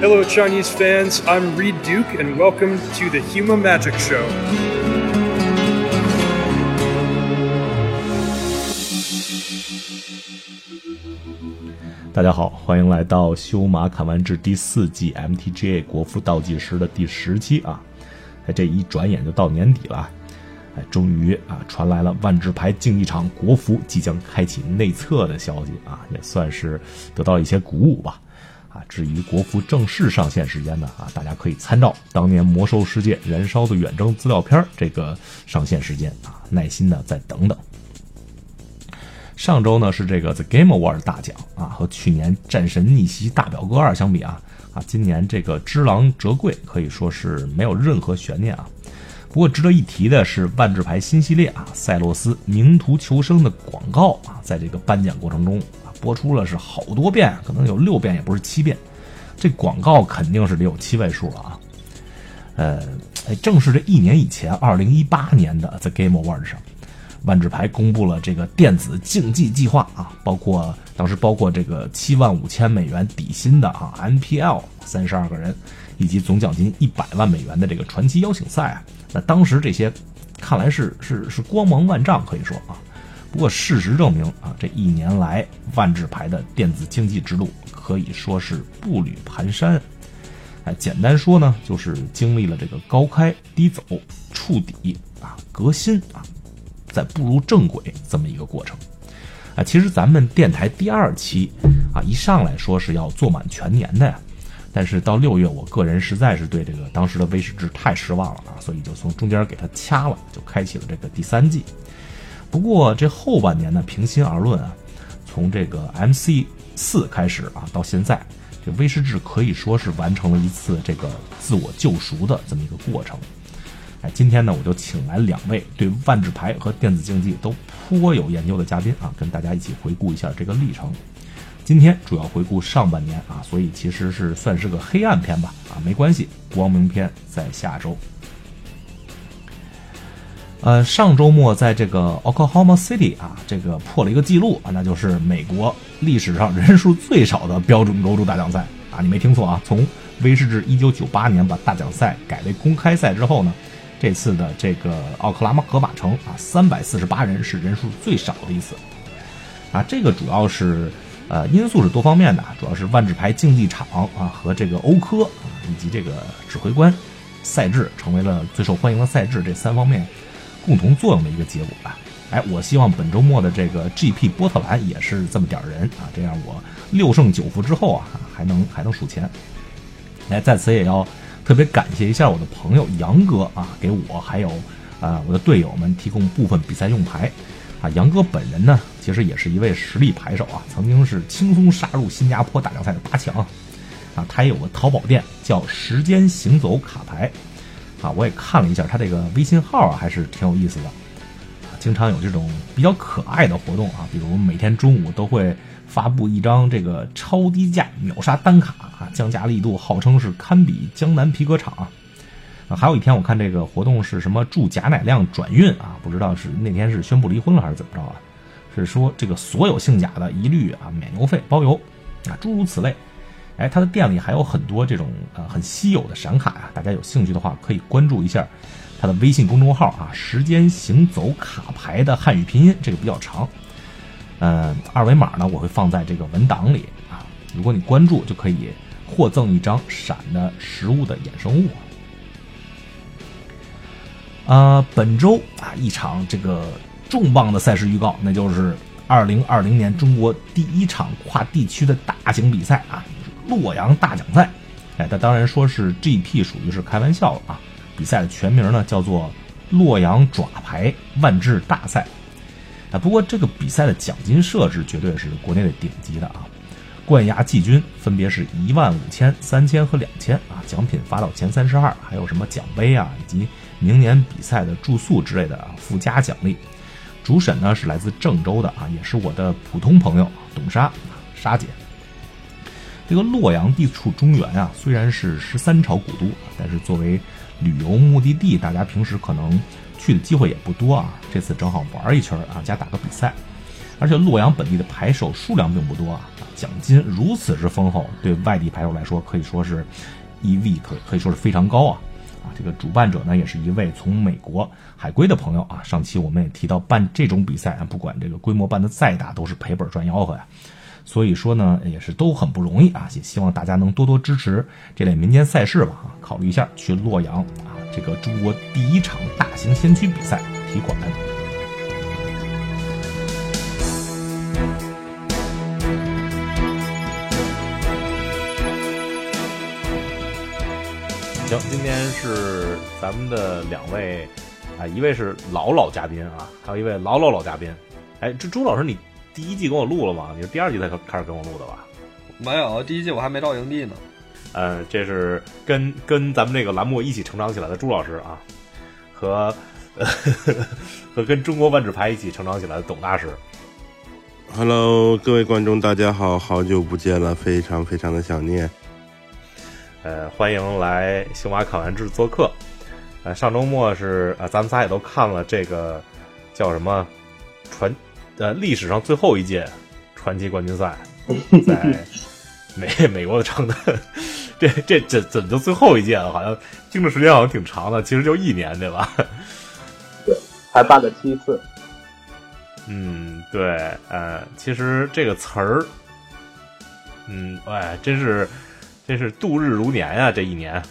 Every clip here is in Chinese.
Hello, Chinese fans. I'm Reed Duke, and welcome to the Huma Magic Show. 大家好，欢迎来到《修马砍完志》第四季 MTGA 国服倒计时的第十期啊！哎，这一转眼就到年底了，哎，终于啊传来了万智牌竞技场国服即将开启内测的消息啊，也算是得到一些鼓舞吧。啊，至于国服正式上线时间呢，啊，大家可以参照当年《魔兽世界》《燃烧的远征》资料片这个上线时间啊，耐心的再等等。上周呢是这个 The Game Award 大奖啊，和去年《战神逆袭大表哥二》相比啊，啊，今年这个《只狼折桂》可以说是没有任何悬念啊。不过值得一提的是，万智牌新系列啊，赛洛斯名图求生的广告啊，在这个颁奖过程中，播出了是好多遍，可能有六遍，也不是七遍。这广告肯定是得有七位数了啊。呃，哎，正是这一年以前，二零一八年的 The Game Awards 上。万智牌公布了这个电子竞技计划啊，包括当时包括这个七万五千美元底薪的啊 NPL 三十二个人，以及总奖金一百万美元的这个传奇邀请赛啊。那当时这些看来是是是光芒万丈，可以说啊。不过事实证明啊，这一年来万智牌的电子竞技之路可以说是步履蹒跚。哎，简单说呢，就是经历了这个高开低走、触底啊、革新啊。在步入正轨这么一个过程，啊，其实咱们电台第二期啊，一上来说是要做满全年的呀，但是到六月，我个人实在是对这个当时的威士治太失望了啊，所以就从中间给它掐了，就开启了这个第三季。不过这后半年呢，平心而论啊，从这个 MC 四开始啊，到现在，这威士治可以说是完成了一次这个自我救赎的这么一个过程。哎，今天呢，我就请来两位对万智牌和电子竞技都颇有研究的嘉宾啊，跟大家一起回顾一下这个历程。今天主要回顾上半年啊，所以其实是算是个黑暗篇吧啊，没关系，光明篇在下周。呃，上周末在这个 Oklahoma City 啊，这个破了一个记录啊，那就是美国历史上人数最少的标准州州大奖赛啊，你没听错啊，从威士治1998年把大奖赛改为公开赛之后呢。这次的这个奥克拉荷马城啊，三百四十八人是人数最少的一次，啊，这个主要是呃因素是多方面的啊，主要是万智牌竞技场啊和这个欧科啊以及这个指挥官赛制成为了最受欢迎的赛制这三方面共同作用的一个结果吧。哎，我希望本周末的这个 GP 波特兰也是这么点人啊，这样我六胜九负之后啊还能还能数钱。来，在此也要。特别感谢一下我的朋友杨哥啊，给我还有啊我的队友们提供部分比赛用牌啊。杨哥本人呢，其实也是一位实力牌手啊，曾经是轻松杀入新加坡大奖赛的八强啊。他也有个淘宝店叫时间行走卡牌啊，我也看了一下他这个微信号啊，还是挺有意思的，经常有这种比较可爱的活动啊，比如每天中午都会。发布一张这个超低价秒杀单卡啊，降价力度号称是堪比江南皮革厂啊。还有一天我看这个活动是什么祝贾乃亮转运啊，不知道是那天是宣布离婚了还是怎么着啊？是说这个所有姓贾的一律啊免邮费包邮啊，诸如此类。哎，他的店里还有很多这种呃很稀有的闪卡啊，大家有兴趣的话可以关注一下他的微信公众号啊，时间行走卡牌的汉语拼音，这个比较长。嗯，二维码呢，我会放在这个文档里啊。如果你关注，就可以获赠一张闪的实物的衍生物。啊，本周啊，一场这个重磅的赛事预告，那就是二零二零年中国第一场跨地区的大型比赛啊——洛阳大奖赛。哎，他当然说是 GP，属于是开玩笑了啊。比赛的全名呢，叫做洛阳爪牌万智大赛。啊，不过这个比赛的奖金设置绝对是国内的顶级的啊！冠亚季军分别是一万五千、三千和两千啊，奖品发到前三十二，还有什么奖杯啊，以及明年比赛的住宿之类的啊附加奖励。主审呢是来自郑州的啊，也是我的普通朋友董莎莎姐。这个洛阳地处中原啊，虽然是十三朝古都，但是作为旅游目的地，大家平时可能。去的机会也不多啊，这次正好玩一圈啊，加打个比赛，而且洛阳本地的牌手数量并不多啊，奖金如此之丰厚，对外地牌手来说可以说是 EV 可可以说是非常高啊。啊，这个主办者呢也是一位从美国海归的朋友啊。上期我们也提到，办这种比赛啊，不管这个规模办的再大，都是赔本赚吆喝呀。所以说呢，也是都很不容易啊。也希望大家能多多支持这类民间赛事吧，考虑一下去洛阳啊，这个中国第一场大型先驱比赛提款。行，今天是咱们的两位啊，一位是老老嘉宾啊，还有一位老老老嘉宾。哎，这朱老师，你第一季跟我录了吗？你是第二季才开始跟我录的吧？没有，第一季我还没到营地呢。嗯，这是跟跟咱们这个栏目一起成长起来的朱老师啊，和 和跟中国万智牌一起成长起来的董大师。Hello，各位观众，大家好，好久不见了，非常非常的想念。呃，欢迎来星马考完制做客。呃，上周末是呃，咱们仨也都看了这个叫什么传呃历史上最后一届传奇冠军赛，在美 美国的城的。这这这怎么就最后一届了？好像听着时间好像挺长的，其实就一年，对吧？对，还办了七次。嗯，对，呃，其实这个词儿，嗯，哎，真是。真是度日如年啊！这一年，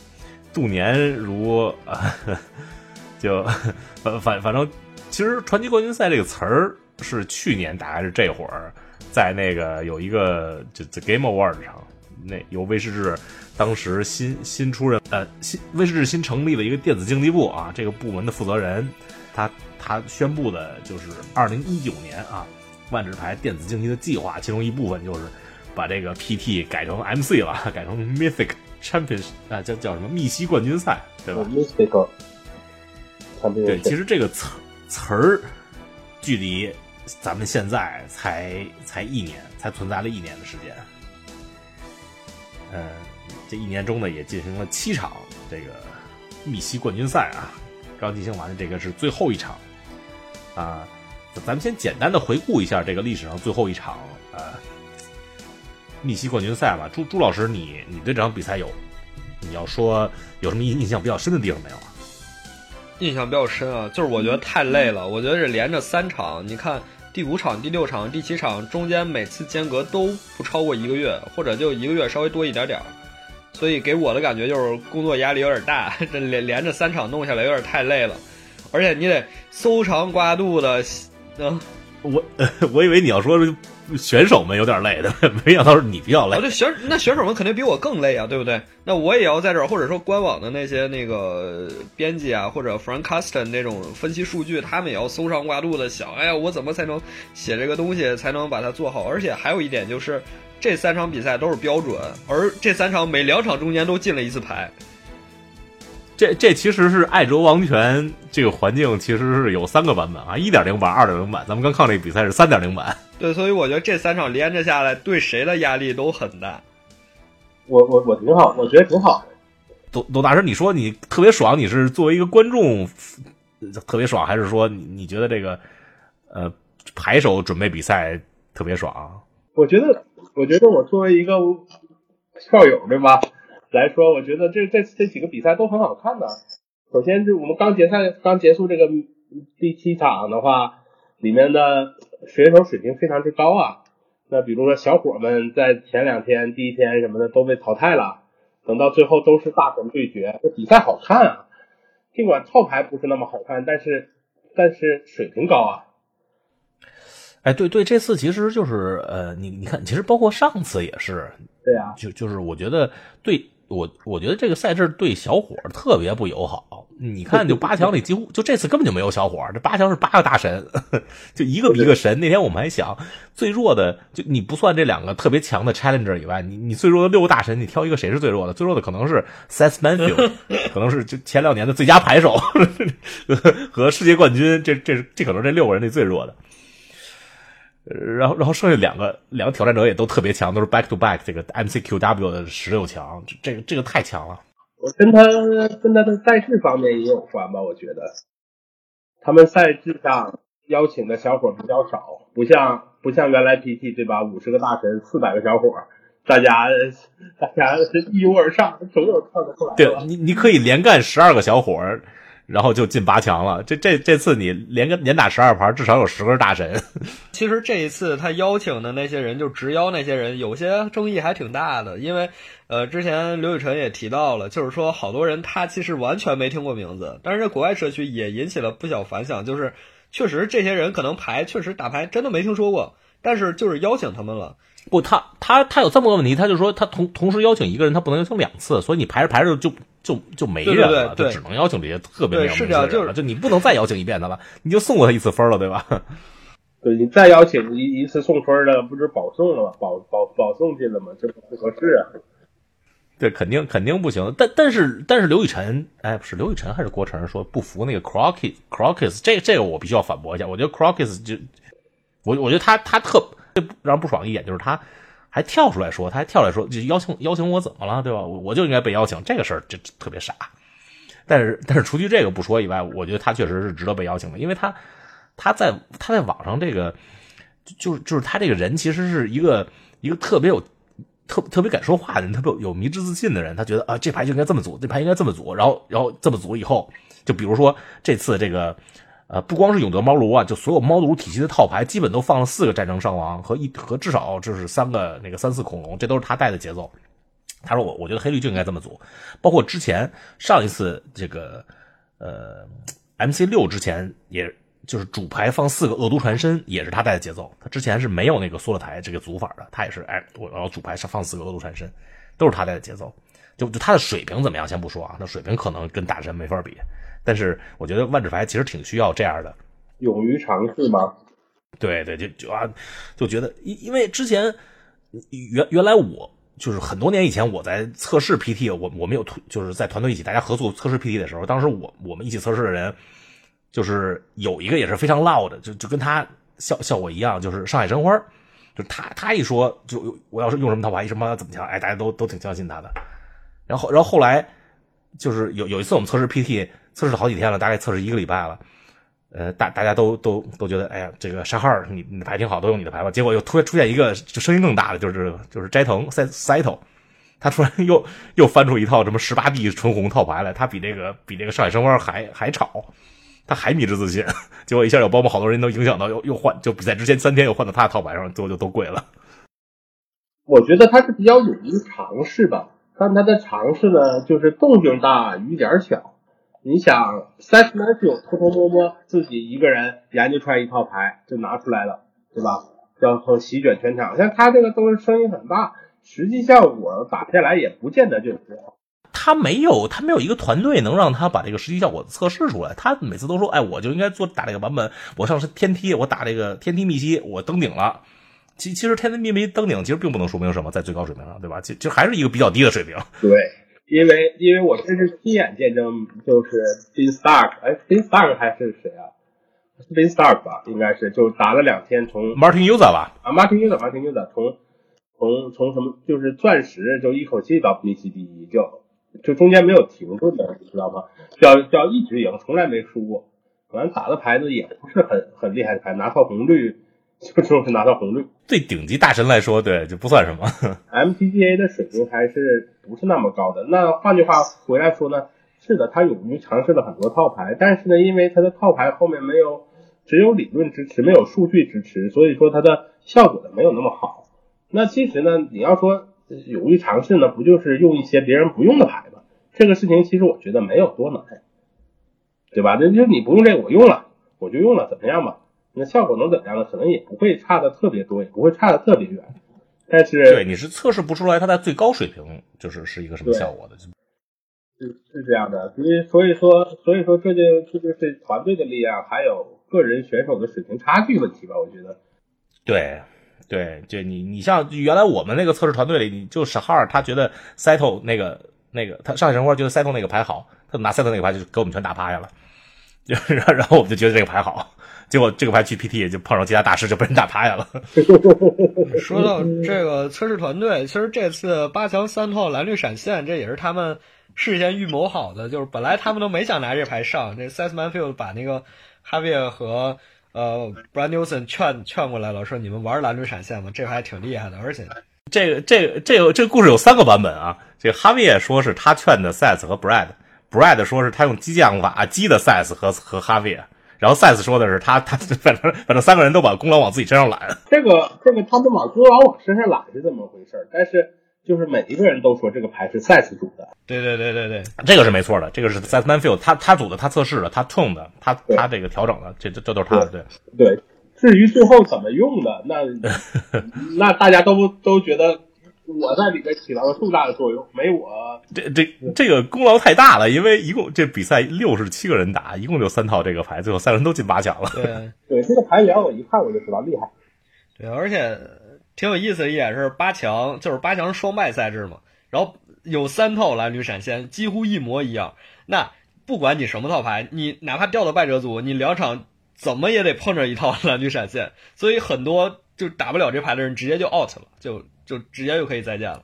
度年如啊，就反反反正，其实传奇冠军赛这个词儿是去年大概是这会儿，在那个有一个就 The Game Award 上，那由威士忌当时新新出任呃新威士忌新成立的一个电子竞技部啊，这个部门的负责人，他他宣布的就是二零一九年啊万智牌电子竞技的计划，其中一部分就是。把这个 PT 改成 MC 了，改成 Mythic Champion 啊，叫叫什么密西冠军赛，对吧？Mythic。对，其实这个词词儿，距离咱们现在才才一年，才存在了一年的时间。嗯，这一年中呢，也进行了七场这个密西冠军赛啊，刚进行完的这个是最后一场啊。咱们先简单的回顾一下这个历史上最后一场呃。密西冠军赛吧，朱朱老师，你你对这场比赛有，你要说有什么印印象比较深的地方没有啊？印象比较深啊，就是我觉得太累了。我觉得这连着三场，你看第五场、第六场、第七场中间每次间隔都不超过一个月，或者就一个月稍微多一点点儿，所以给我的感觉就是工作压力有点大。这连连着三场弄下来有点太累了，而且你得搜肠刮肚的，嗯，我 我以为你要说。选手们有点累的，没想到是你比较累。这选那选手们肯定比我更累啊，对不对？那我也要在这儿，或者说官网的那些那个编辑啊，或者 Frank Custon 那种分析数据，他们也要搜肠刮肚的想，哎呀，我怎么才能写这个东西，才能把它做好？而且还有一点就是，这三场比赛都是标准，而这三场每两场中间都进了一次牌。这这其实是爱卓王权这个环境，其实是有三个版本啊，一点零版、二点零版。咱们刚看这个比赛是三点零版。对，所以我觉得这三场连着下来，对谁的压力都很大。我我我挺好，我觉得挺好。董董大师，你说你特别爽，你是作为一个观众特别爽，还是说你你觉得这个呃牌手准备比赛特别爽？我觉得，我觉得我作为一个校友，对吧？来说，我觉得这这这几个比赛都很好看的。首先，就我们刚结赛刚结束这个第七场的话，里面的。选手水平非常之高啊，那比如说小伙们在前两天、第一天什么的都被淘汰了，等到最后都是大神对决，这比赛好看啊。尽管套牌不是那么好看，但是但是水平高啊。哎，对对，这次其实就是呃，你你看，其实包括上次也是，对啊，就就是我觉得对。我我觉得这个赛制对小伙特别不友好。你看，就八强里几乎就这次根本就没有小伙，这八强是八个大神，就一个比一个神。那天我们还想，最弱的就你不算这两个特别强的 challenger 以外，你你最弱的六个大神，你挑一个谁是最弱的？最弱的可能是 Seth Manfield，可能是就前两年的最佳牌手 和世界冠军，这这这可能这六个人里最弱的。然后，然后剩下两个两个挑战者也都特别强，都是 back to back 这个 MCQW 的十六强，这个这个太强了。我跟他跟他的赛制方面也有关吧，我觉得他们赛制上邀请的小伙比较少，不像不不像原来 PT 对吧？五十个大神，四百个小伙，大家大家是一拥而上，总有跳得出来。对你，你可以连干十二个小伙儿，然后就进八强了。这这这次你连个连打十二盘，至少有十个大神。其实这一次他邀请的那些人，就直邀那些人，有些争议还挺大的，因为呃，之前刘雨辰也提到了，就是说好多人他其实完全没听过名字，但是这国外社区也引起了不小反响，就是确实这些人可能牌确实打牌真的没听说过，但是就是邀请他们了。不，他他他有这么个问题，他就说他同同时邀请一个人，他不能邀请两次，所以你排着排着就就就没人了，对对对就只能邀请这些特别对有的人了，就你不能再邀请一遍他了，你就送过他一次分了，对吧？对你再邀请一一次送分的，不是保送了吗？保保保送进了吗？这不合适啊。对，肯定肯定不行。但但是但是刘雨辰，哎，不是刘雨辰还是郭晨说不服那个 Crockett Crockett，这这个我必须要反驳一下。我觉得 Crockett 就我我觉得他他特最让不爽一点就是他还跳出来说，他还跳出来说就邀请邀请我怎么了，对吧？我我就应该被邀请，这个事儿这特别傻。但是但是除去这个不说以外，我觉得他确实是值得被邀请的，因为他他在他在网上这个就是就是他这个人其实是一个一个特别有特特别敢说话的人，特别有有迷之自信的人。他觉得啊，这牌就应该这么组，这牌应该这么组，然后然后这么组以后，就比如说这次这个呃，不光是永德猫奴啊，就所有猫奴体系的套牌，基本都放了四个战争伤亡和一和至少就是三个那个三四恐龙，这都是他带的节奏。他说我我觉得黑绿就应该这么组，包括之前上一次这个呃 MC 六之前也。就是主牌放四个恶毒传身，也是他带的节奏。他之前是没有那个缩了台这个组法的，他也是哎，我要主牌上放四个恶毒传身，都是他带的节奏。就就他的水平怎么样，先不说啊，那水平可能跟大神没法比。但是我觉得万智牌其实挺需要这样的，勇于尝试吗？对对，就就啊，就觉得因因为之前原原来我就是很多年以前我在测试 PT，我我们有就是在团队一起大家合作测试 PT 的时候，当时我我们一起测试的人。就是有一个也是非常 loud 的，就就跟他效效果一样，就是上海申花，就他他一说就我要是用什么套牌什么怎么强，哎，大家都都挺相信他的。然后然后后来就是有有一次我们测试 PT，测试了好几天了，大概测试一个礼拜了，呃，大大家都都都觉得，哎呀，这个沙号你你牌挺好，都用你的牌吧。结果又突然出现一个就声音更大的，就是就是斋藤塞塞头，他突然又又翻出一套什么十八 B 纯红套牌来，他比这个比这个上海申花还还吵。他还迷之自信，结果一下又包括好多人都影响到，又又换，就比赛之前三天又换到他的套牌上，最后就都跪了。我觉得他是比较勇于尝试吧，但他的尝试呢，就是动静大，雨点小。你想，三十难就偷偷摸摸自己一个人研究出来一套牌就拿出来了，对吧？然后席卷全场，像他这个都是声音很大，实际效果打下来也不见得就是。他没有，他没有一个团队能让他把这个实际效果测试出来。他每次都说：“哎，我就应该做打这个版本，我上是天梯，我打这个天梯密西，我登顶了。”其其实天梯密西登顶，其实并不能说明什么，在最高水平上，对吧？其其实还是一个比较低的水平。对，因为因为我真是亲眼见证，就是 Bin Stark，哎，Bin Stark 还是谁啊？Bin Stark 吧，应该是就打了两天，从 Martin Uza 吧，啊，Martin Uza，Martin Uza，从从从什么就是钻石就一口气到密西第一就。就中间没有停顿的，你知道吗？叫叫一直赢，从来没输过。反正打的牌子也不是很很厉害的牌，拿套红绿就就是拿到红绿。对顶级大神来说，对就不算什么。MTGA 的水平还是不是那么高的。那换句话回来说呢，是的，他勇于尝试了很多套牌，但是呢，因为他的套牌后面没有只有理论支持，没有数据支持，所以说它的效果呢没有那么好。那其实呢，你要说。勇于尝试呢，不就是用一些别人不用的牌吗？这个事情其实我觉得没有多难，对吧？那就你不用这个，我用了，我就用了，怎么样吧？那效果能怎么样呢？可能也不会差的特别多，也不会差的特别远。但是对你是测试不出来它在最高水平就是是一个什么效果的，是是这样的。所以所以说所以说这就这就是团队的力量，还有个人选手的水平差距问题吧？我觉得。对。对，就你，你像原来我们那个测试团队里，你就史哈尔，他觉得 Settle 那个那个，他上海神话觉得 Settle 那个牌好，他拿 Settle 那个牌就给我们全打趴下了，就然后我们就觉得这个牌好，结果这个牌去 PT 也就碰上其他大师就被人打趴下了。说到这个测试团队，其实这次八强三套蓝绿闪现，这也是他们事先预谋好的，就是本来他们都没想拿这牌上，这 Seth Manfield 把那个哈维尔和。呃，Brad Newson 劝劝过来了，说你们玩蓝绿闪现吧，这个还挺厉害的，而且这个这个这个这个故事有三个版本啊。这个哈维也说是他劝的 Seth 和 Brad，Brad 说是他用激将法激的 Seth 和和哈维，然后 Seth 说的是他他 反正反正三个人都把功劳往自己身上揽。这个这个他们往功劳往身上揽是怎么回事儿，但是就是每一个人都说这个牌是 Seth 组的，对对对对对，这个是没错的，这个是 Seth Manfield 他他组的，他测试的，他 tune 的，他他这个调整的，这这这都是他的，对。对。至于最后怎么用的，那 那大家都都觉得我在里边起到了重大的作用，没我这这这个功劳太大了，因为一共这比赛六十七个人打，一共就三套这个牌，最后三个人都进八强了。对 对，这个牌员我一看我就知道厉害。对，而且挺有意思的一点是八强就是八强双败赛制嘛，然后有三套蓝绿闪现，几乎一模一样。那不管你什么套牌，你哪怕掉到败者组，你两场。怎么也得碰着一套 蓝绿闪现，所以很多就打不了这牌的人直接就 out 了，就就直接就可以再见了。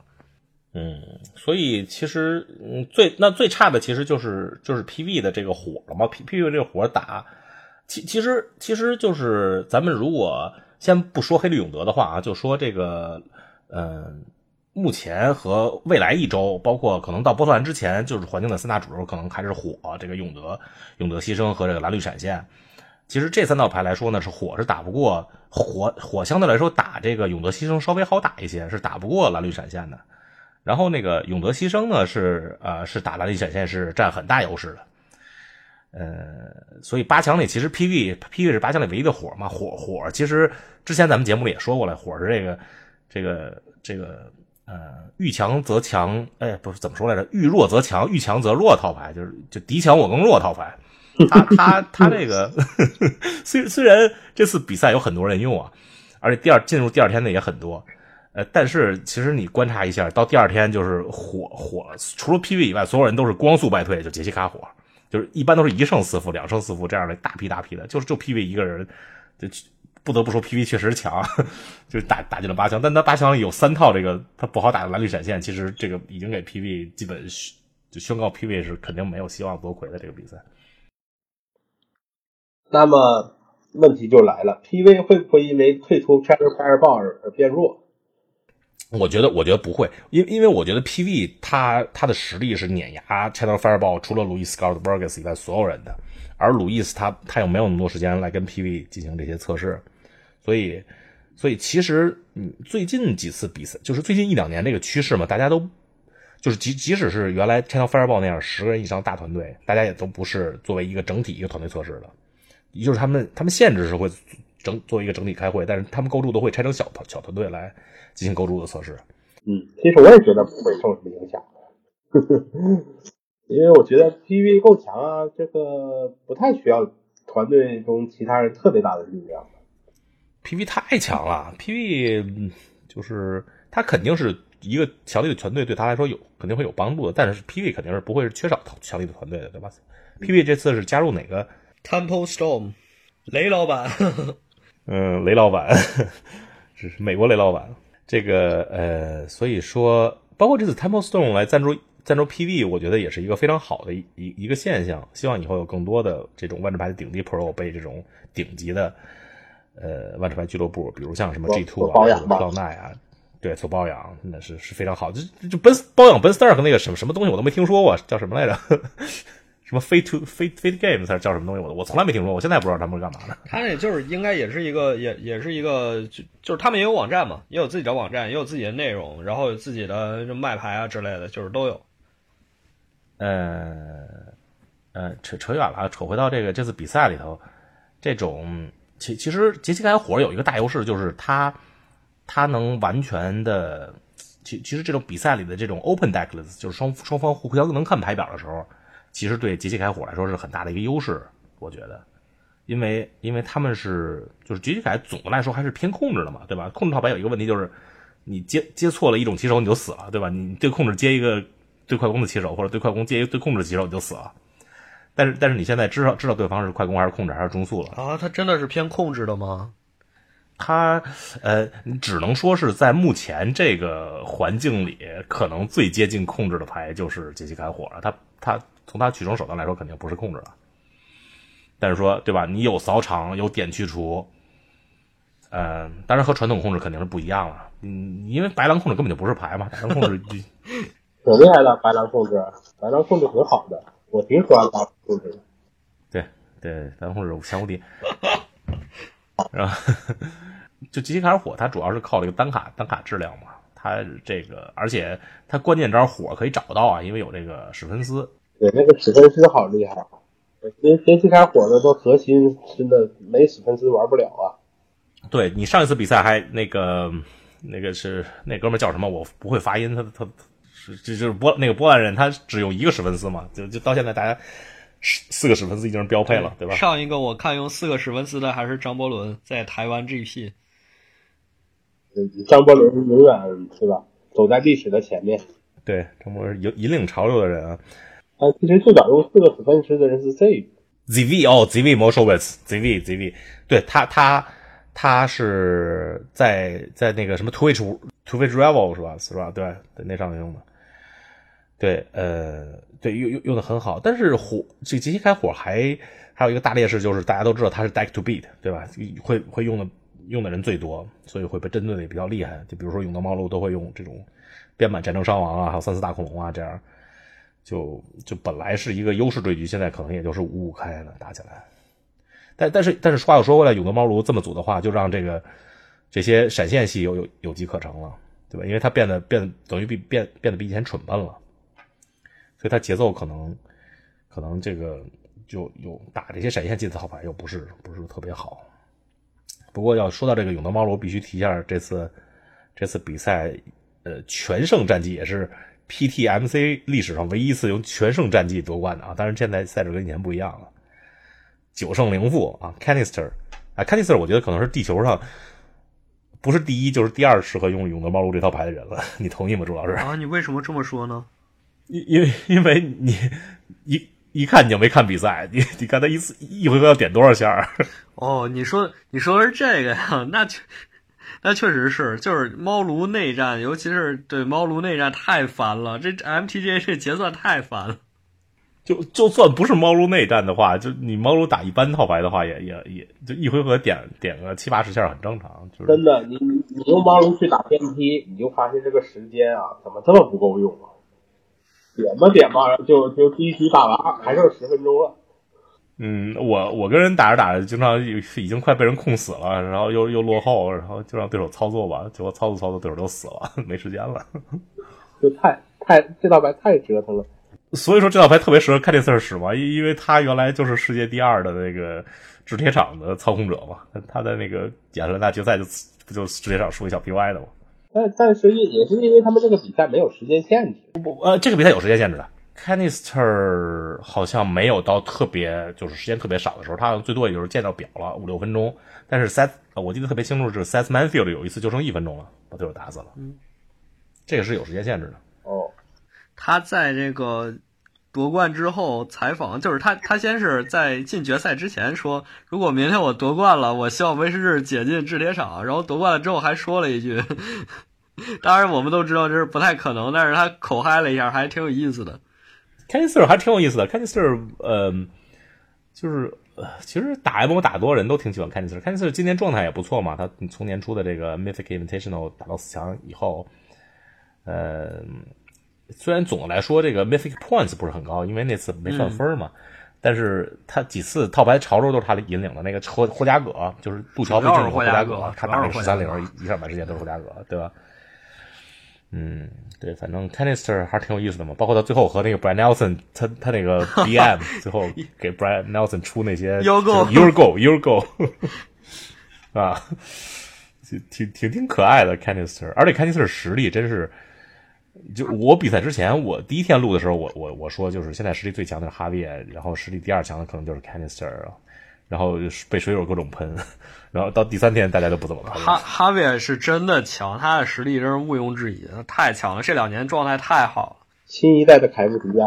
嗯，所以其实嗯最那最差的其实就是就是 PV 的这个火了嘛，P PV 这个火打，其其实其实就是咱们如果先不说黑绿永德的话啊，就说这个嗯目前和未来一周，包括可能到波特兰之前，就是环境的三大主流可能还是火这个永德永德牺牲和这个蓝绿闪现。其实这三套牌来说呢，是火是打不过火，火相对来说打这个永德牺牲稍微好打一些，是打不过蓝绿闪现的。然后那个永德牺牲呢，是呃是打蓝绿闪现是占很大优势的。呃，所以八强里其实 PV PV 是八强里唯一的火嘛，火火其实之前咱们节目里也说过了，火是这个这个这个呃遇强则强，哎不是怎么说来着？遇弱则强，遇强则弱套牌，就是就敌强我更弱套牌。他他 他这个虽虽然这次比赛有很多人用啊，而且第二进入第二天的也很多，呃，但是其实你观察一下，到第二天就是火火，除了 PV 以外，所有人都是光速败退，就杰西卡火，就是一般都是一胜四负、两胜四负这样的大批大批的，就是就 PV 一个人，就不得不说 PV 确实强，就是打打进了八强，但他八强里有三套这个他不好打的蓝绿闪现，其实这个已经给 PV 基本就宣告 PV 是肯定没有希望夺魁的这个比赛。那么问题就来了，PV 会不会因为退出 Channel Fireball 而变弱？我觉得，我觉得不会，因因为我觉得 PV 它它的实力是碾压 Channel Fireball 除了路易斯 Scott Burgess 以外所有人的，而路易斯他他又没有那么多时间来跟 PV 进行这些测试，所以所以其实嗯最近几次比赛就是最近一两年这个趋势嘛，大家都就是即即使是原来 Channel Fireball 那样十个人以上大团队，大家也都不是作为一个整体一个团队测试的。也就是他们，他们限制是会整作为一个整体开会，但是他们构筑都会拆成小团小团队来进行构筑的测试。嗯，其实我也觉得不会受什么影响，因为我觉得 PV 够强啊，这个不太需要团队中其他人特别大的力量。PV 太强了，PV 就是他肯定是一个强力的团队，对他来说有肯定会有帮助的。但是 PV 肯定是不会是缺少强力的团队的，对吧？PV 这次是加入哪个？Temple Storm，雷老板，嗯，雷老板，这是美国雷老板。这个呃，所以说，包括这次 Temple Storm 来赞助赞助 PV，我觉得也是一个非常好的一一一个现象。希望以后有更多的这种万智牌的顶级 Pro 被这种顶级的呃万智牌俱乐部，比如像什么 G Two 啊、高奈啊，对，做包养，那是是非常好。就就奔包养奔 Star 那个什么什么东西我都没听说过，叫什么来着？什么 Fate to Fate Fate Game 才是叫什么东西？我我从来没听说，我现在不知道他们是干嘛的。他那就是应该也是一个，也也是一个，就就是他们也有网站嘛，也有自己的网站，也有自己的内容，然后有自己的卖牌啊之类的，就是都有。呃呃，扯扯远了，扯回到这个这次比赛里头，这种其其实杰西卡火有一个大优势，就是他他能完全的，其其实这种比赛里的这种 Open Deck 就是双双方互相能看牌表的时候。其实对杰西凯火来说是很大的一个优势，我觉得，因为因为他们是就是杰西凯总的来说还是偏控制的嘛，对吧？控制套牌有一个问题就是，你接接错了一种骑手你就死了，对吧？你对控制接一个对快攻的骑手，或者对快攻接一个对控制的骑手你就死了。但是但是你现在知道知道对方是快攻还是控制还是中速了啊？他真的是偏控制的吗？他呃，只能说是在目前这个环境里，可能最接近控制的牌就是杰西凯火了。他他。从他取胜手段来说，肯定不是控制了。但是说对吧？你有扫场，有点去除，呃，当然和传统控制肯定是不一样了。嗯，因为白狼控制根本就不是牌嘛，白狼控制就 挺厉害的，白狼控制，白狼控制很好的，我挺喜欢白狼控制的。对对，白狼控制强无敌。然后就极其卡尔火，它主要是靠这个单卡单卡质量嘛。它这个，而且它关键招火可以找到啊，因为有这个史芬斯。对，那个史芬斯好厉害。杰杰西卡火的都核心真的没史芬斯玩不了啊。对你上一次比赛还那个那个是那哥们叫什么？我不会发音，他他是这就是波那个波兰人，他只有一个史芬斯嘛，就就到现在大家四四个史芬斯已经是标配了，对吧？上一个我看用四个史芬斯的还是张伯伦在台湾 GP。张伯伦永远是吧，走在历史的前面。对，张伯伦引引领潮流的人啊。呃，其实最早用四个史芬斯的人是 Z。ZV 哦，ZV Moshowitz，ZV ZV，对他他他是在在那个什么 Twitch Twitch Rival 是吧？是吧？对，那上面用的。对，呃，对，用用用的很好。但是火这极其开火还还有一个大劣势就是大家都知道它是 Deck to Beat，对吧？会会用的。用的人最多，所以会被针对的也比较厉害。就比如说永德猫路都会用这种编满战争伤亡啊，还有三四大恐龙啊，这样就就本来是一个优势对局，现在可能也就是五五开了打起来。但但是但是话又说回来，永德猫炉这么组的话，就让这个这些闪现系有有有机可乘了，对吧？因为它变得变等于比变变得比以前蠢笨了，所以他节奏可能可能这个就有打这些闪现系的套牌又不是不是特别好。不过要说到这个永德猫炉，必须提一下这次这次比赛，呃，全胜战绩也是 PTMC 历史上唯一一次用全胜战绩夺冠的啊！当然现在赛制跟以前不一样了，九胜零负啊！Canister 啊，Canister 我觉得可能是地球上不是第一就是第二适合用永德猫路这套牌的人了，你同意吗，朱老师？啊，你为什么这么说呢？因因为因为你一。一看你就没看比赛，你你看他一次一回合要点多少下？哦，你说你说的是这个呀？那确那确实是，就是猫炉内战，尤其是对猫炉内战太烦了，这 MTG 这结算太烦了。就就算不是猫炉内战的话，就你猫炉打一般套牌的话，也也也就一回合点点个七八十下很正常。就是真的，你你用猫炉去打电梯，你就发现这个时间啊，怎么这么不够用啊？点吧点吧，就就第一局打完，还剩十分钟了。嗯，我我跟人打着打着，经常已经快被人控死了，然后又又落后，然后就让对手操作吧，结果操作操作，对手就死了，没时间了。就太太这套牌太折腾了。所以说这套牌特别适合看这次使嘛，因因为他原来就是世界第二的那个制铁厂的操控者嘛，他在那个亚特兰大决赛就不就制铁厂输一小 PY 的嘛。但但是也也是因为他们这个比赛没有时间限制，不呃，这个比赛有时间限制的。Canister 好像没有到特别就是时间特别少的时候，他最多也就是见到表了五六分钟。但是 Seth 我记得特别清楚是 Seth Manfield 有一次就剩一分钟了，把对手打死了。嗯，这个是有时间限制的。哦，他在这个。夺冠之后采访，就是他，他先是在进决赛之前说，如果明天我夺冠了，我希望威士忌解禁制铁厂。然后夺冠了之后还说了一句，当然我们都知道这是不太可能，但是他口嗨了一下，还挺有意思的。开心四还挺有意思的，开心四呃，就是呃其实打 M 打多人都挺喜欢开心四，开心四今年状态也不错嘛，他从年初的这个 Mythic Invitational 打到四强以后，呃。虽然总的来说这个 Mythic Points 不是很高，因为那次没算分嘛，但是他几次套牌潮州都是他引领的。那个霍霍加葛就是杜乔被阵霍加葛，他打那十三零一上满世界都是霍加葛，对吧？嗯，对，反正 Canister 还是挺有意思的嘛。包括到最后和那个 Brian Nelson，他他那个 BM 最后给 Brian Nelson 出那些 You Go You Go You Go 啊，挺挺挺可爱的 Canister，而且 Canister 实力真是。就我比赛之前，我第一天录的时候，我我我说就是现在实力最强的是哈维，然后实力第二强的可能就是 Canister，然后被水友各种喷，然后到第三天大家都不怎么喷。哈哈维是真的强，他的实力真是毋庸置疑，太强了，这两年状态太好了。新一代的凯布迪亚。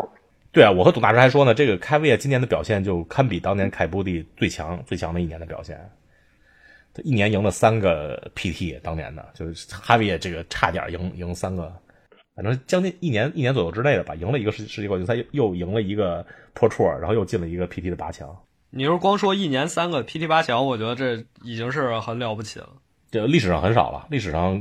对啊，我和董大师还说呢，这个凯维今年的表现就堪比当年凯布迪最强最强的一年的表现，他一年赢了三个 PT，当年的就是哈维这个差点赢赢三个。反正将近一年一年左右之内的吧，赢了一个世世界冠军赛，又又赢了一个破 r，然后又进了一个 PT 的八强。你要是光说一年三个 PT 八强，我觉得这已经是很了不起了。这历史上很少了，历史上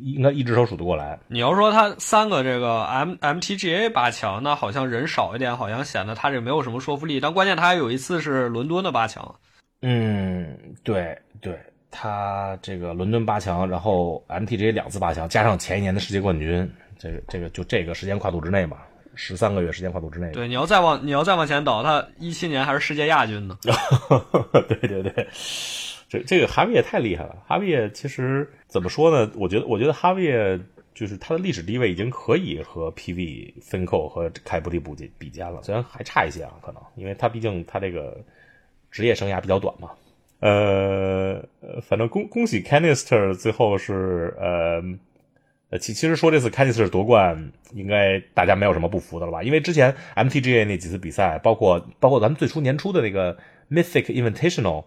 应该一只手数得过来。你要说他三个这个 M MTGA 八强，那好像人少一点，好像显得他这没有什么说服力。但关键他还有一次是伦敦的八强。嗯，对对，他这个伦敦八强，然后 MTGA 两次八强，加上前一年的世界冠军，这个这个就这个时间跨度之内嘛，十三个月时间跨度之内。对，你要再往你要再往前倒，他一七年还是世界亚军呢。对对对，这这个哈维也太厉害了。哈维也其实怎么说呢？我觉得我觉得哈维也就是他的历史地位已经可以和 PV、芬寇和凯布蒂比比肩了，虽然还差一些啊，可能因为他毕竟他这个职业生涯比较短嘛。呃，反正恭恭喜 Canister 最后是呃。呃，其其实说这次 Canister 夺冠，应该大家没有什么不服的了吧？因为之前 MTGA 那几次比赛，包括包括咱们最初年初的那个 Mythic Invitational，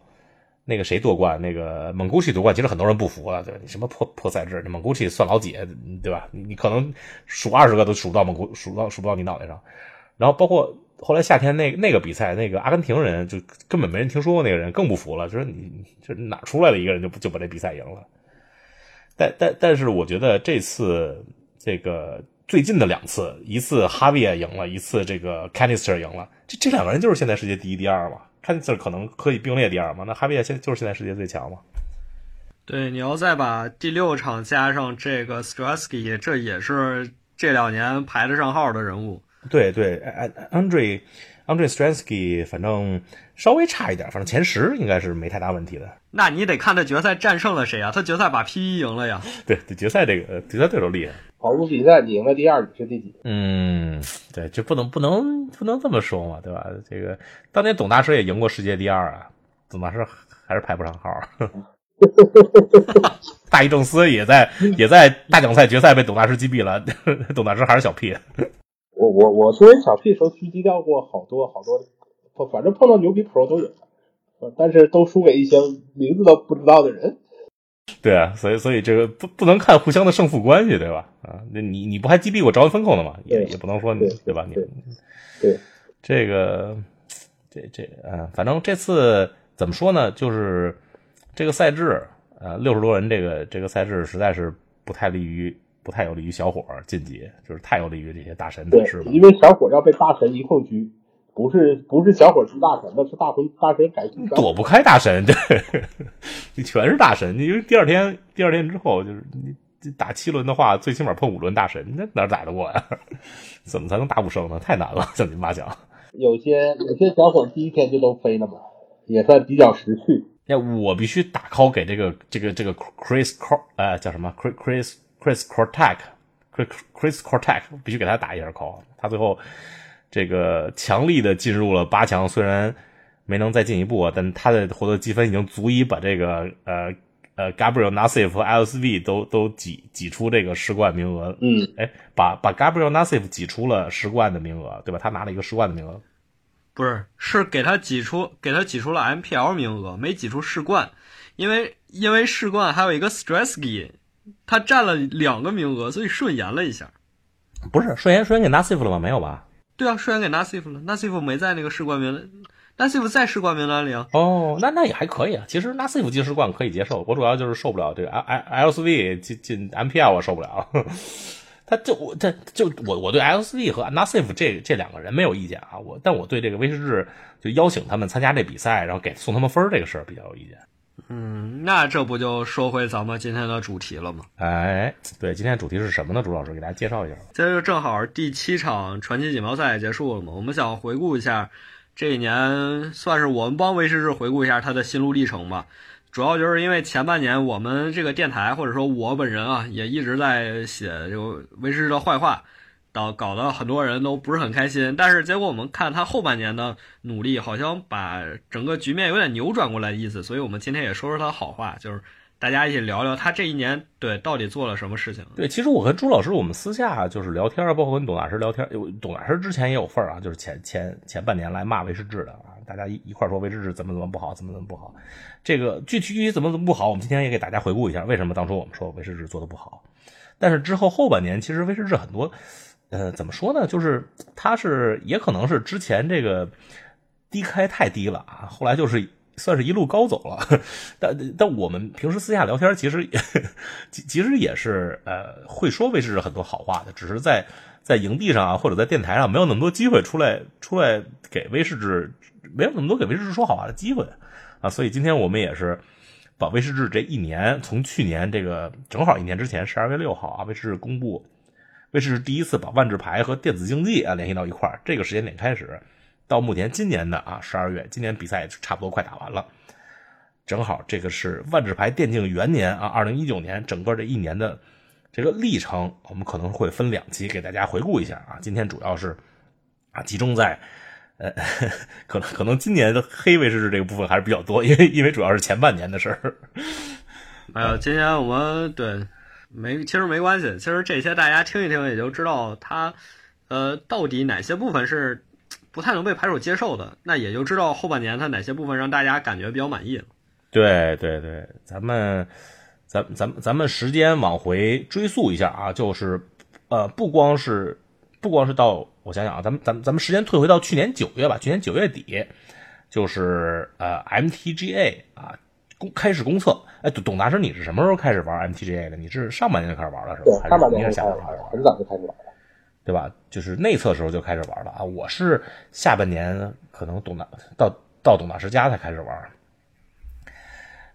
那个谁夺冠，那个蒙古奇夺冠，其实很多人不服了，对吧？你什么破破赛制？蒙古奇算老几，对吧？你可能数二十个都数不到蒙古，数到数不到你脑袋上。然后包括后来夏天那那个比赛，那个阿根廷人就根本没人听说过那个人，更不服了，就是你这哪出来的一个人就就把这比赛赢了。但但但是，我觉得这次这个最近的两次，一次哈维也赢了，一次这个 Canister 赢了，这这两个人就是现在世界第一、第二嘛？Canister 可能可以并列第二嘛？那哈维也现就是现在世界最强嘛？对，你要再把第六场加上这个 Strasky，这也是这两年排得上号的人物。对对，Andre Andre Strasky，反正。稍微差一点，反正前十应该是没太大问题的。那你得看他决赛战胜了谁啊？他决赛把 P 一赢了呀。对，决赛这个决赛对手厉害。跑步比赛你赢了第二，你是第几？嗯，对，就不能不能不能这么说嘛，对吧？这个当年董大师也赢过世界第二啊，董大师还是排不上号。大一正司也在也在大奖赛决赛被董大师击毙了，董大师还是小 P。我我我作为小 P 时候狙击掉过好多好多。反正碰到牛逼 Pro 都有，但是都输给一些名字都不知道的人。对啊，所以所以这个不不能看互相的胜负关系，对吧？啊，那你你不还击毙过招恩分控呢吗？也也不能说你对吧？你对这个这这嗯，反正这次怎么说呢？就是这个赛制，呃，六十多人这个这个赛制实在是不太利于不太有利于小伙晋级，就是太有利于这些大神对，是吧？因为小伙要被大神一控狙。不是不是小伙出大神，那是大神大神改躲不开大神，对，你全是大神。你因为第二天第二天之后，就是你打七轮的话，最起码碰五轮大神，那哪打得过呀？怎么才能打五胜呢？太难了，像您八强。有些有些小伙第一天就都飞了嘛，也算比较识趣。那我必须打 call 给这个这个这个 Chris Cor 呃叫什么 Chris Chris Chris Cortac Chris Chris Cortac 必须给他打一下 call，他最后。这个强力的进入了八强，虽然没能再进一步，但他的获得积分已经足以把这个呃呃 Gabriel Nassif 和 LSV 都都挤挤出这个世冠名额。嗯，哎，把把 Gabriel Nassif 挤出了世冠的名额，对吧？他拿了一个世冠的名额。不是，是给他挤出给他挤出了 MPL 名额，没挤出世冠，因为因为世冠还有一个 Stressky，他占了两个名额，所以顺延了一下。不是顺延顺延给 Nassif 了吗？没有吧？对啊，顺延给 Nasif 了 Nasif 没在那个世冠名单 Nasif 在世冠名单里啊。哦，那那也还可以啊。其实 Nasif 进世冠可以接受，我主要就是受不了这个 L L S V 进进 M P L 我受不了。他就我这就我我对 L S V 和 Nasif 这这两个人没有意见啊，我但我对这个威士治就邀请他们参加这比赛，然后给送他们分这个事儿比较有意见。嗯，那这不就说回咱们今天的主题了吗？哎，对，今天主题是什么呢？朱老师给大家介绍一下。这就正好第七场传奇锦标赛结束了嘛，我们想回顾一下这一年，算是我们帮威士治回顾一下他的心路历程吧。主要就是因为前半年我们这个电台或者说我本人啊，也一直在写这个威士治的坏话。搞搞得很多人都不是很开心，但是结果我们看他后半年的努力，好像把整个局面有点扭转过来的意思，所以我们今天也说说他的好话，就是大家一起聊聊他这一年对到底做了什么事情。对，其实我跟朱老师我们私下就是聊天，包括跟董大师聊天，董大师之前也有份儿啊，就是前前前半年来骂威士治的啊，大家一一块说威士治怎么怎么不好，怎么怎么不好，这个具体具体怎么怎么不好，我们今天也给大家回顾一下，为什么当初我们说威士治做的不好，但是之后后半年其实威士治很多。呃，怎么说呢？就是他是也可能是之前这个低开太低了啊，后来就是算是一路高走了。但但我们平时私下聊天，其实其其实也是呃会说威士忌很多好话的，只是在在营地上啊或者在电台上没有那么多机会出来出来给威士忌没有那么多给威士忌说好话的机会啊，所以今天我们也是把威士忌这一年从去年这个正好一年之前十二月六号啊威士忌公布。威士是第一次把万智牌和电子竞技啊联系到一块，这个时间点开始，到目前今年的啊十二月，今年比赛差不多快打完了，正好这个是万智牌电竞元年啊，二零一九年整个这一年的这个历程，我们可能会分两期给大家回顾一下啊。今天主要是啊集中在呃 可能可能今年的黑卫士这个部分还是比较多，因为因为主要是前半年的事儿。哎呀，今天我们对。没，其实没关系。其实这些大家听一听，也就知道它，呃，到底哪些部分是不太能被牌手接受的，那也就知道后半年它哪些部分让大家感觉比较满意了。对对对，咱们，咱咱咱们时间往回追溯一下啊，就是，呃，不光是不光是到我想想啊，咱们咱们咱们时间退回到去年九月吧，去年九月底，就是呃 MTGA 啊。公开始公测，哎，董大师，你是什么时候开始玩 MTGA 的？你是上半年就开始玩了是吧？对，上半年开始玩，很早就开始玩了，对吧？就是内测时候就开始玩了啊。我是下半年可能董大到到董大师家才开始玩，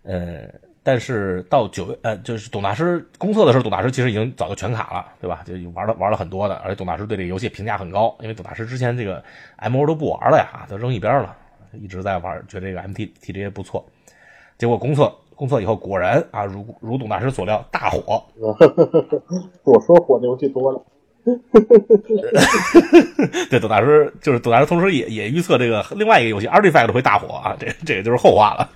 呃，但是到九月呃，就是董大师公测的时候，董大师其实已经早就全卡了，对吧？就玩了玩了很多的，而且董大师对这个游戏评价很高，因为董大师之前这个 MO 都不玩了呀，都扔一边了，一直在玩，觉得这个 MTGA 不错。结果公测公测以后，果然啊，如如董大师所料，大火。我说火的游戏多了。对，董大师就是董大师，同时也也预测这个另外一个游戏《Artifact》会大火啊，这这个就是后话了。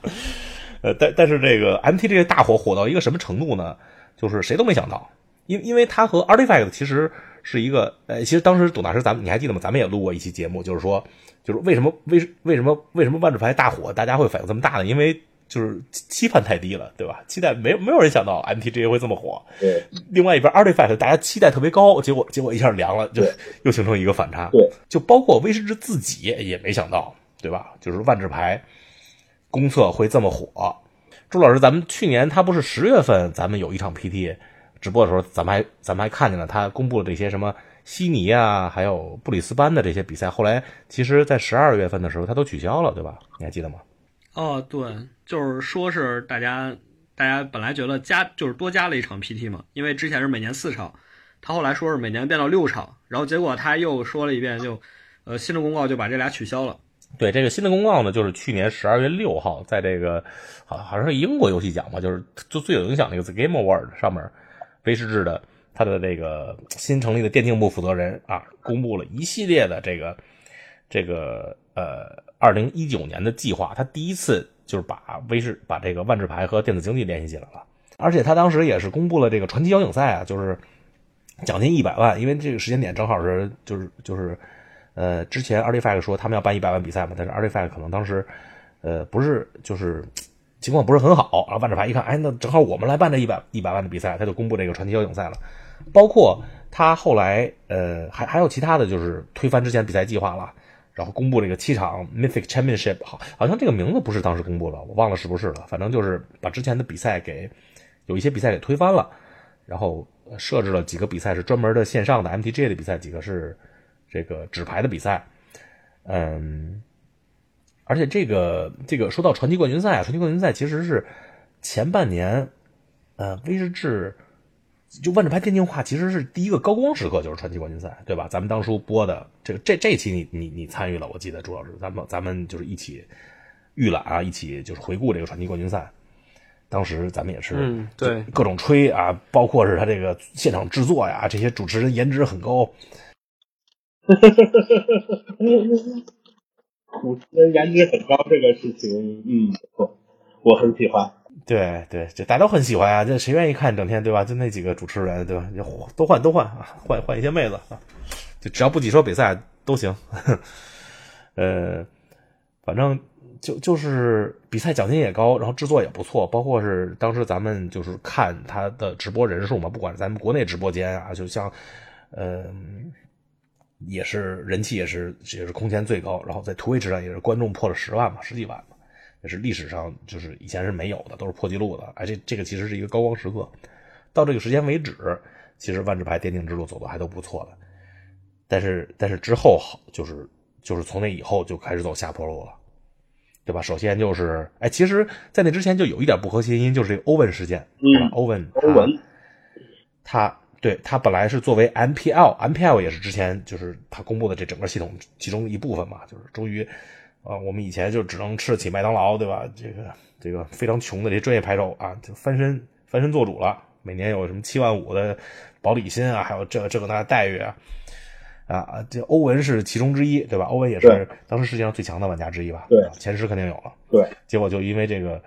呃，但但是这个 MT 这个大火火到一个什么程度呢？就是谁都没想到，因因为它和《Artifact》其实是一个呃，其实当时董大师咱们你还记得吗？咱们也录过一期节目，就是说，就是为什么为为什么为什么万智牌大火，大家会反应这么大呢？因为就是期盼太低了，对吧？期待没没有人想到 MTGA 会这么火。对，另外一边 Artifact 大家期待特别高，结果结果一下凉了，就又形成一个反差。对，就包括威士忌自己也没想到，对吧？就是万智牌公测会这么火。朱老师，咱们去年他不是十月份咱们有一场 PT 直播的时候，咱们还咱们还看见了他公布了这些什么悉尼啊，还有布里斯班的这些比赛。后来其实，在十二月份的时候，他都取消了，对吧？你还记得吗？哦，对，就是说是大家，大家本来觉得加就是多加了一场 PT 嘛，因为之前是每年四场，他后来说是每年变到六场，然后结果他又说了一遍，就，呃，新的公告就把这俩取消了。对，这个新的公告呢，就是去年十二月六号，在这个好好像是英国游戏奖吧，就是就最有影响那个 Game Award 上面，威士忌的他的这个新成立的电竞部负责人啊，公布了一系列的这个这个呃。二零一九年的计划，他第一次就是把威士把这个万智牌和电子竞技联系起来了，而且他当时也是公布了这个传奇邀请赛啊，就是奖金一百万，因为这个时间点正好是就是就是，呃，之前 Artifact 说他们要办一百万比赛嘛，但是 Artifact 可能当时呃不是就是情况不是很好，然后万智牌一看，哎，那正好我们来办这一百一百万的比赛，他就公布这个传奇邀请赛了，包括他后来呃还还有其他的就是推翻之前比赛计划了。然后公布了一个七场 Mythic Championship，好，好像这个名字不是当时公布的，我忘了是不是了。反正就是把之前的比赛给有一些比赛给推翻了，然后设置了几个比赛是专门的线上的 MTG 的比赛，几个是这个纸牌的比赛。嗯，而且这个这个说到传奇冠军赛啊，传奇冠军赛其实是前半年呃威士忌。就万智牌电竞化其实是第一个高光时刻，就是传奇冠军赛，对吧？咱们当初播的这个这这期你你你参与了，我记得朱老师，咱们咱们就是一起预览啊，一起就是回顾这个传奇冠军赛。当时咱们也是嗯对各种吹啊，包括是他这个现场制作呀，这些主持人颜值很高。主持人颜值很高这个事情，嗯，我我很喜欢。对对，这大家都很喜欢啊！这谁愿意看整天对吧？就那几个主持人对吧？就 都换都换啊，换换一些妹子啊，就只要不挤说比赛都行。呃，反正就就是比赛奖金也高，然后制作也不错，包括是当时咱们就是看他的直播人数嘛，不管是咱们国内直播间啊，就像呃也是人气也是也是空前最高，然后在 Twitch 上也是观众破了十万嘛，十几万嘛，也是历史上就是以前是没有的，都是破纪录的。哎，这这个其实是一个高光时刻。到这个时间为止，其实万智牌电竞之路走的还都不错的，但是但是之后好就是就是从那以后就开始走下坡路了，对吧？首先就是哎，其实，在那之前就有一点不和谐音，就是这个欧文事件，对吧？欧文，欧文，他对他本来是作为 MPL，MPL 也是之前就是他公布的这整个系统其中一部分嘛，就是终于，啊，我们以前就只能吃得起麦当劳，对吧？这个这个非常穷的这专业牌手啊，就翻身翻身做主了。每年有什么七万五的保底薪啊，还有这这个那待遇啊，啊，这欧文是其中之一，对吧？欧文也是当时世界上最强的玩家之一吧？对，前十肯定有了。对，结果就因为这个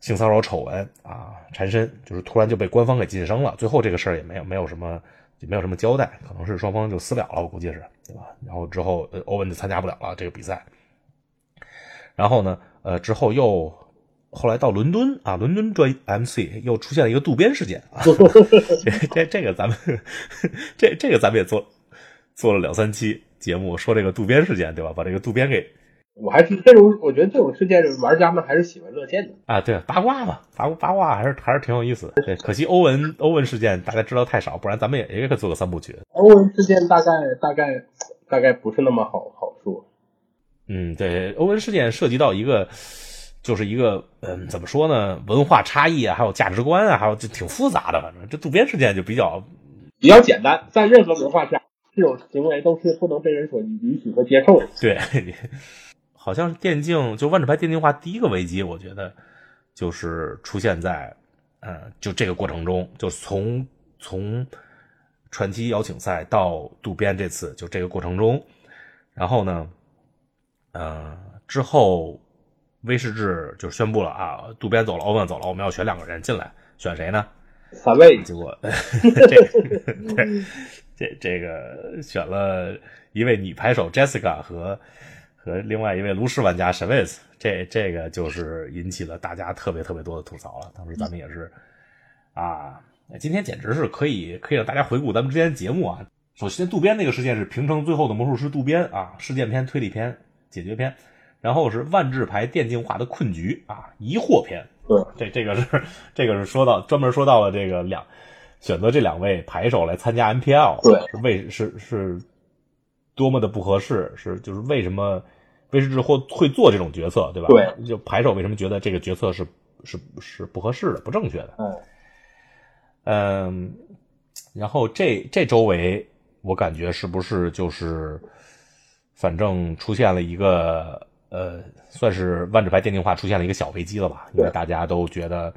性骚扰丑闻啊缠身，就是突然就被官方给晋升了。最后这个事儿也没有没有什么没有什么交代，可能是双方就私了了，我估计是，对吧？然后之后欧文就参加不了了这个比赛。然后呢，呃，之后又。后来到伦敦啊，伦敦专 MC 又出现了一个渡边事件啊，这这这个咱们 这这个咱们也做做了两三期节目，说这个渡边事件对吧？把这个渡边给，我还是这种，我觉得这种事件玩家们还是喜闻乐见的啊。对，八卦嘛，八八卦还是还是挺有意思。对，可惜欧文欧文事件大家知道太少，不然咱们也也可以做个三部曲。欧文事件大概大概大概不是那么好。嗯，对，欧文事件涉及到一个。就是一个嗯，怎么说呢？文化差异啊，还有价值观啊，还有就挺复杂的。反正这渡边事件就比较比较简单，在任何文化下，这种行为都是不能被人所允许和接受的。对，好像电竞就万智牌电竞化第一个危机，我觉得就是出现在嗯，就这个过程中，就从从传奇邀请赛到渡边这次，就这个过程中，然后呢，呃，之后。威士治就宣布了啊，渡边走了，欧文走了，我们要选两个人进来，选谁呢？三位。结果 这这这个选了一位女排手 Jessica 和和另外一位炉石玩家 Shavis，这这个就是引起了大家特别特别多的吐槽了。当时咱们也是啊，今天简直是可以可以让大家回顾咱们之前的节目啊。首先，渡边那个事件是平成最后的魔术师渡边啊，事件片、推理篇、解决篇。然后是万智牌电竞化的困局啊，疑惑篇。对，这这个是这个是说到专门说到了这个两选择这两位牌手来参加 MPL，对，是为是是多么的不合适，是就是为什么威士治会会做这种决策，对吧？对，就牌手为什么觉得这个决策是是是不合适的、不正确的？嗯嗯，然后这这周围我感觉是不是就是反正出现了一个。呃，算是万智牌电竞化出现了一个小危机了吧？因为大家都觉得，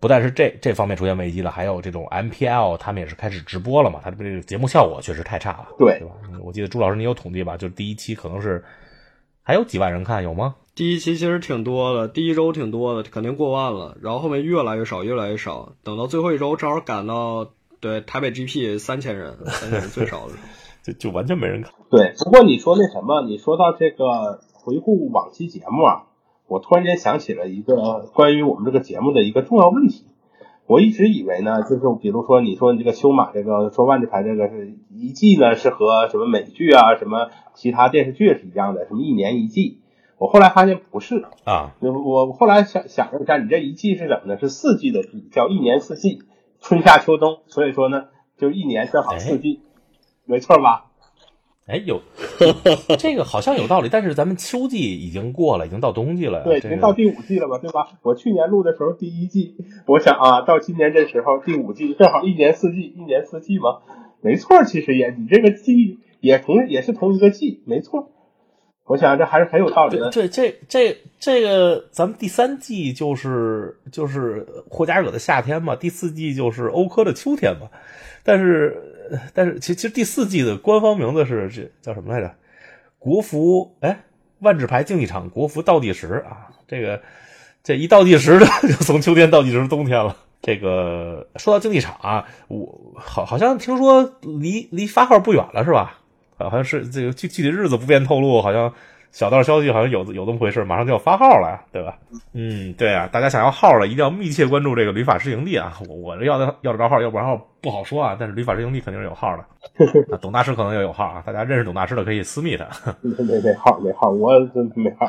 不但是这这方面出现危机了，还有这种 MPL 他们也是开始直播了嘛？他这个节目效果确实太差了，对对吧？我记得朱老师你有统计吧？就是第一期可能是还有几万人看，有吗？第一期其实挺多的，第一周挺多的，肯定过万了。然后后面越来越少，越来越少，等到最后一周正好赶到对台北 GP 三千人，三千人最少的时候，就就完全没人看。对，不过你说那什么，你说到这个。回顾往期节目啊，我突然间想起了一个关于我们这个节目的一个重要问题。我一直以为呢，就是比如说你说你这个修马这个说万智牌这个是一季呢，是和什么美剧啊、什么其他电视剧是一样的，什么一年一季。我后来发现不是啊，我后来想想了一下，你这一季是怎么呢？是四季的季，叫一年四季，春夏秋冬。所以说呢，就一年正好四季，没错吧？哎，有这个好像有道理，但是咱们秋季已经过了，已经到冬季了。对，已经到第五季了吧，对吧？我去年录的时候第一季，我想啊，到今年这时候第五季，正好一年四季，一年四季嘛，没错。其实也，你这个季也同也是同一个季，没错。我想这还是很有道理的。这这这这个，咱们第三季就是就是霍加惹的夏天嘛，第四季就是欧科的秋天嘛，但是。但是，其其实第四季的官方名字是这叫什么来着？国服哎，万智牌竞技场国服倒计时啊！这个这一倒计时的，就从秋天倒计时冬天了。这个说到竞技场啊，我好好像听说离离发号不远了是吧？好像是这个具具体日子不便透露，好像小道消息好像有有这么回事，马上就要发号了，对吧？嗯，对啊，大家想要号了，一定要密切关注这个旅法师营地啊！我我这要的要得着号，要不然号不好说啊。但是旅法师营地肯定是有号的，啊董大师可能也有号啊。大家认识董大师的可以私密他。没没没号没号，我真没号。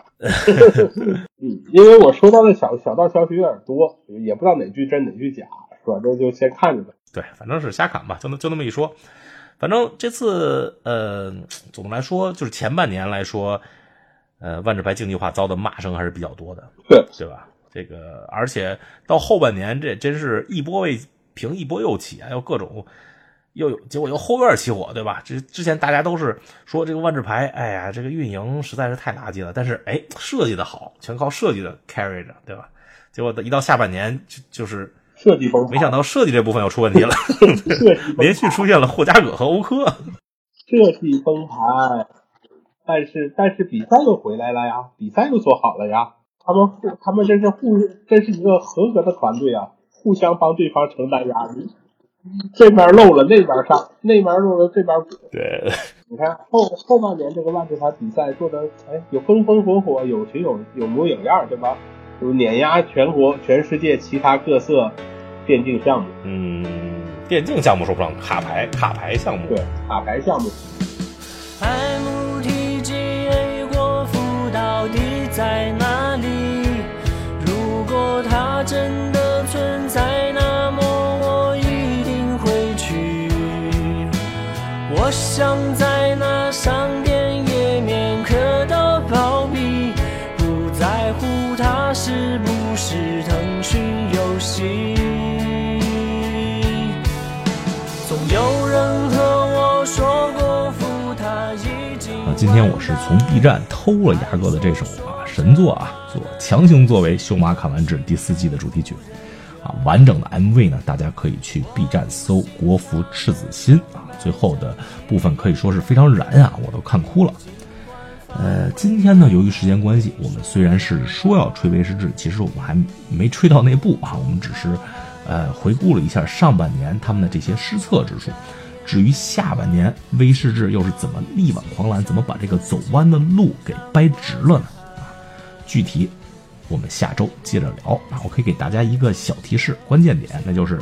嗯，因为我收到的小小道消息有点多，也不知道哪句真哪句假，是吧？这就先看着吧。对，反正是瞎侃吧，就那就那么一说。反正这次呃，总的来说就是前半年来说。呃，万智牌竞技化遭的骂声还是比较多的，对对吧？这个，而且到后半年，这真是一波未平，一波又起啊，又各种又有，结果又后院起火，对吧？这之前大家都是说这个万智牌，哎呀，这个运营实在是太垃圾了，但是哎，设计的好，全靠设计的 carry 着，对吧？结果一到下半年就就是设计崩，没想到设计这部分又出问题了，连续出现了霍加葛和欧科，设计崩盘。但是但是比赛又回来了呀，比赛又做好了呀，他们互他们真是互真是一个合格的团队啊，互相帮对方承担压力，这边漏了那边上，那边漏了这边补。对，你看后后半年这个万智牌比赛做的哎有风风火火，有情有有模有样，对吧？就碾压全国全世界其他各色电竞项目。嗯，电竞项目说不上，卡牌卡牌项目。对，卡牌项目。在哪里？如果它真的存在，那么我一定会去。我想在那上今天我是从 B 站偷了牙哥的这首啊。神作啊，做强行作为《修马卡完治》第四季的主题曲，啊，完整的 MV 呢，大家可以去 B 站搜“国服赤子心”啊，最后的部分可以说是非常燃啊，我都看哭了。呃，今天呢，由于时间关系，我们虽然是说要吹威士忌，其实我们还没吹到那步啊，我们只是呃回顾了一下上半年他们的这些失策之处。至于下半年威士忌又是怎么力挽狂澜，怎么把这个走弯的路给掰直了呢？具体，我们下周接着聊啊！我可以给大家一个小提示，关键点那就是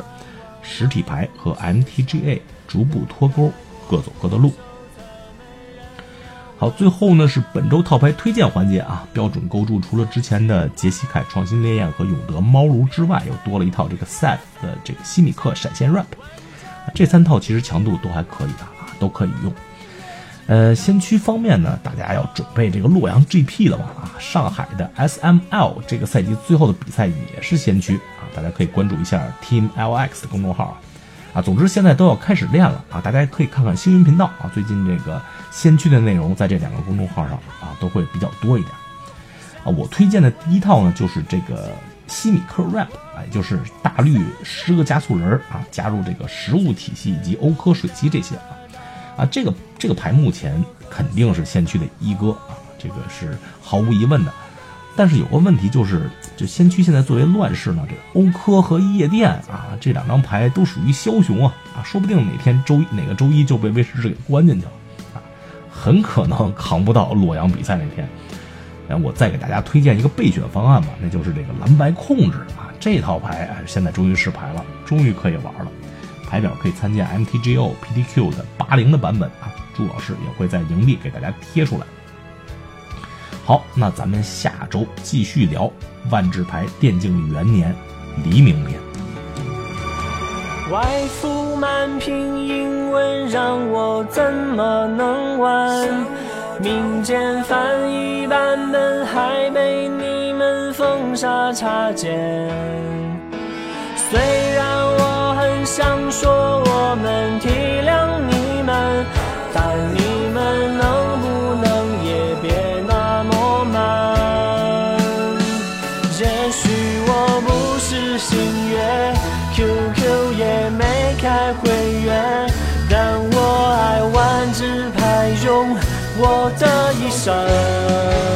实体牌和 MTGA 逐步脱钩，各走各的路。好，最后呢是本周套牌推荐环节啊！标准构筑除了之前的杰西凯创新烈焰和永德猫炉之外，又多了一套这个 Set 的这个西米克闪现 Rap，这三套其实强度都还可以的啊，都可以用。呃，先驱方面呢，大家要准备这个洛阳 GP 了吧？啊，上海的 SML 这个赛季最后的比赛也是先驱啊，大家可以关注一下 Team LX 的公众号啊。总之现在都要开始练了啊，大家可以看看星云频道啊，最近这个先驱的内容在这两个公众号上啊都会比较多一点啊。我推荐的第一套呢就是这个西米克 Rap，哎，就是大绿十个加速人啊，加入这个食物体系以及欧科水机这些啊。啊，这个这个牌目前肯定是先驱的一哥啊，这个是毫无疑问的。但是有个问题就是，就先驱现在作为乱世呢，这欧科和夜店啊这两张牌都属于枭雄啊啊，说不定哪天周一哪个周一就被威士忌给关进去了啊，很可能扛不到洛阳比赛那天。然后我再给大家推荐一个备选方案吧，那就是这个蓝白控制啊，这套牌哎现在终于试牌了，终于可以玩了。牌表可以参见 MTGO PTQ 的八零的版本啊，朱老师也会在营地给大家贴出来。好，那咱们下周继续聊万智牌电竞元年黎明篇。外服满屏英文，让我怎么能玩？民间翻译版本还没你沙擦肩。虽然我很。想说我们体谅你们，但你们能不能也别那么慢？也许我不是新月，QQ 也没开会员，但我爱玩纸牌，用我的一生。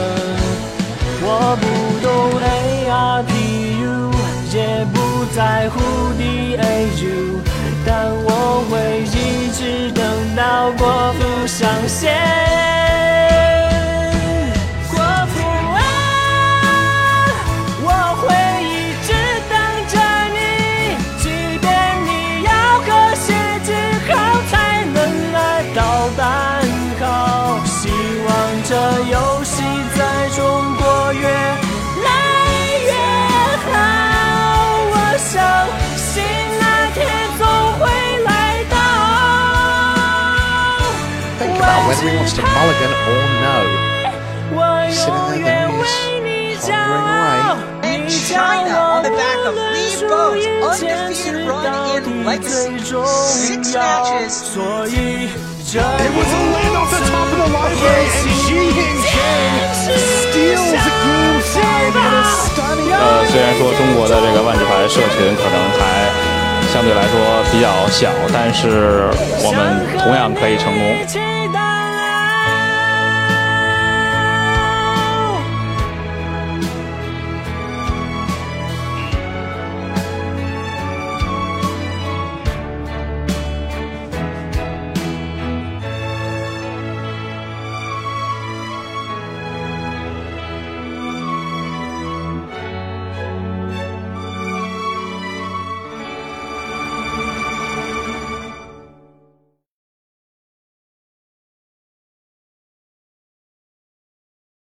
在乎的 AU，。但我会一直等到国服上线。Mulligan or no. 我永远为你骄傲。And China on the back of Lee Bo's undefeated run in legacy. Six matches. 所以这 It was a land off the top of the library, and Xi Jinping steals game five in a stunning. 呃，虽然说中国的这个万智牌社群可能还相对来说比较小，但是我们同样可以成功。